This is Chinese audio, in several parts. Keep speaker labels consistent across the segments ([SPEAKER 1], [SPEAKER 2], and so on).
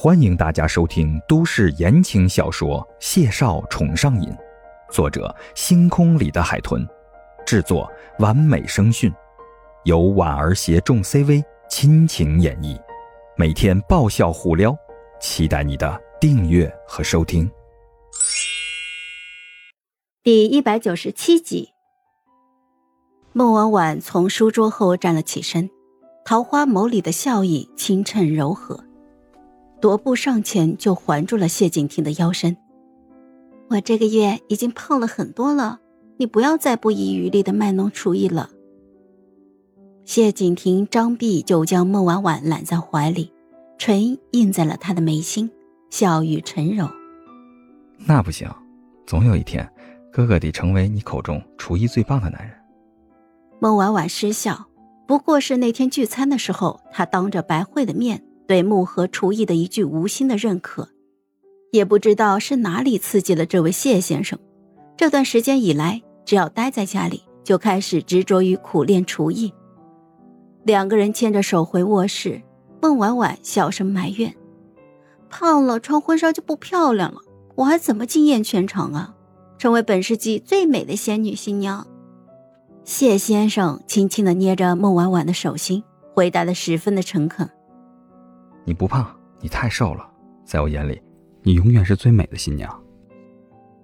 [SPEAKER 1] 欢迎大家收听都市言情小说《谢少宠上瘾》，作者：星空里的海豚，制作：完美声讯，由婉儿携众 CV 亲情演绎，每天爆笑互撩，期待你的订阅和收听。
[SPEAKER 2] 第一百九十七集，孟婉婉从书桌后站了起身，桃花眸里的笑意清澈柔和。踱步上前，就环住了谢景亭的腰身。我这个月已经胖了很多了，你不要再不遗余力的卖弄厨艺了。谢景亭张臂就将孟婉婉揽在怀里，唇印在了她的眉心，笑语沉柔。
[SPEAKER 1] 那不行，总有一天，哥哥得成为你口中厨艺最棒的男人。
[SPEAKER 2] 孟婉婉失笑，不过是那天聚餐的时候，她当着白慧的面。对木盒厨艺的一句无心的认可，也不知道是哪里刺激了这位谢先生。这段时间以来，只要待在家里，就开始执着于苦练厨艺。两个人牵着手回卧室，孟婉婉小声埋怨：“胖了穿婚纱就不漂亮了，我还怎么惊艳全场啊？成为本世纪最美的仙女新娘？”谢先生轻轻的捏着孟婉婉的手心，回答的十分的诚恳。
[SPEAKER 1] 你不胖，你太瘦了，在我眼里，你永远是最美的新娘。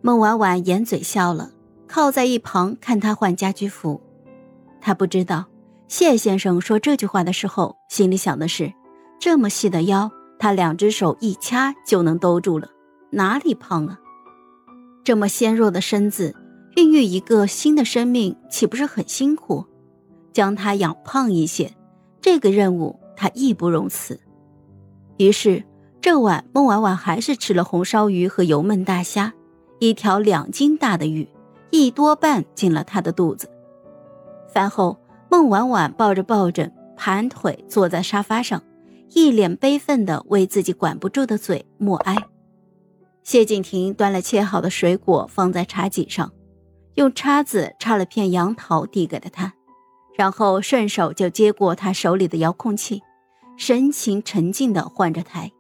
[SPEAKER 2] 孟婉婉掩嘴笑了，靠在一旁看他换家居服。他不知道谢先生说这句话的时候，心里想的是：这么细的腰，他两只手一掐就能兜住了，哪里胖啊？这么纤弱的身子，孕育一个新的生命，岂不是很辛苦？将他养胖一些，这个任务他义不容辞。于是，这晚孟婉婉还是吃了红烧鱼和油焖大虾，一条两斤大的鱼，一多半进了她的肚子。饭后，孟婉婉抱着抱枕，盘腿坐在沙发上，一脸悲愤地为自己管不住的嘴默哀。谢景亭端了切好的水果放在茶几上，用叉子插了片杨桃递给了他，然后顺手就接过他手里的遥控器。神情沉静的换着台，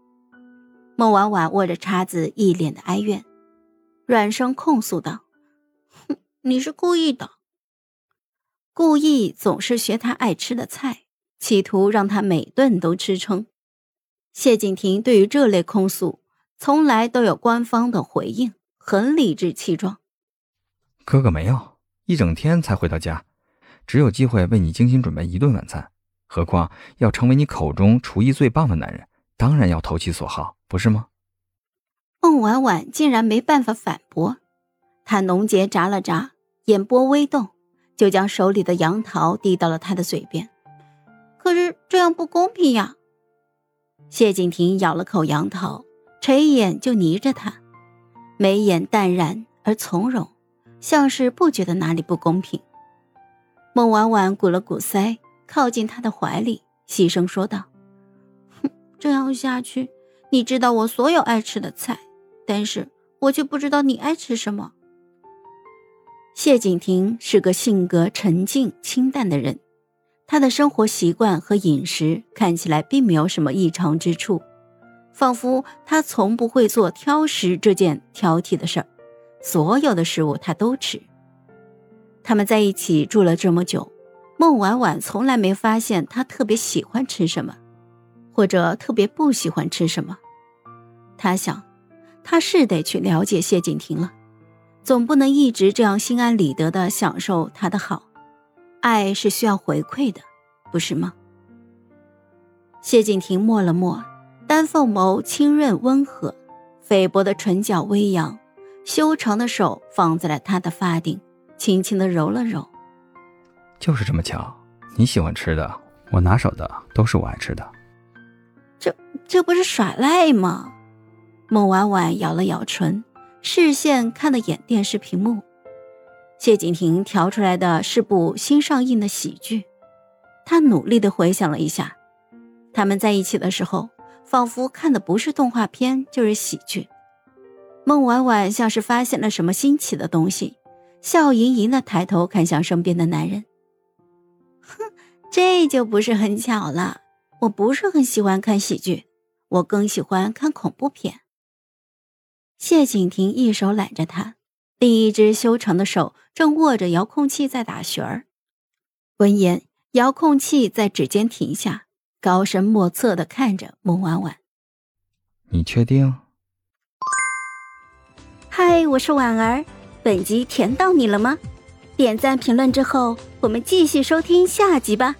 [SPEAKER 2] 孟婉婉握着叉子，一脸的哀怨，软声控诉道：“哼，你是故意的，故意总是学他爱吃的菜，企图让他每顿都吃撑。”谢景亭对于这类控诉，从来都有官方的回应，很理直气壮。
[SPEAKER 1] 哥哥没有，一整天才回到家，只有机会为你精心准备一顿晚餐。何况要成为你口中厨艺最棒的男人，当然要投其所好，不是吗？
[SPEAKER 2] 孟婉婉竟然没办法反驳，她浓睫眨了眨，眼波微动，就将手里的杨桃递到了他的嘴边。可是这样不公平呀！谢景亭咬了口杨桃，垂眼就睨着他，眉眼淡然而从容，像是不觉得哪里不公平。孟婉婉鼓了鼓腮。靠近他的怀里，细声说道：“哼，这样下去，你知道我所有爱吃的菜，但是我却不知道你爱吃什么。”谢景亭是个性格沉静清淡的人，他的生活习惯和饮食看起来并没有什么异常之处，仿佛他从不会做挑食这件挑剔的事儿，所有的食物他都吃。他们在一起住了这么久。孟婉婉从来没发现他特别喜欢吃什么，或者特别不喜欢吃什么。他想，他是得去了解谢景亭了，总不能一直这样心安理得的享受他的好。爱是需要回馈的，不是吗？谢景亭默了默，丹凤眸清润温和，菲薄的唇角微扬，修长的手放在了他的发顶，轻轻的揉了揉。
[SPEAKER 1] 就是这么巧，你喜欢吃的，我拿手的都是我爱吃的。
[SPEAKER 2] 这这不是耍赖吗？孟婉婉咬了咬唇，视线看了眼电视屏幕。谢景亭调出来的是部新上映的喜剧，他努力的回想了一下，他们在一起的时候，仿佛看的不是动画片就是喜剧。孟婉婉像是发现了什么新奇的东西，笑盈盈的抬头看向身边的男人。哼，这就不是很巧了。我不是很喜欢看喜剧，我更喜欢看恐怖片。谢景亭一手揽着他，另一只修长的手正握着遥控器在打旋儿。闻言，遥控器在指尖停下，高深莫测的看着孟婉婉：“
[SPEAKER 1] 你确定？”“
[SPEAKER 2] 嗨，我是婉儿，本集甜到你了吗？点赞评论之后，我们继续收听下集吧。”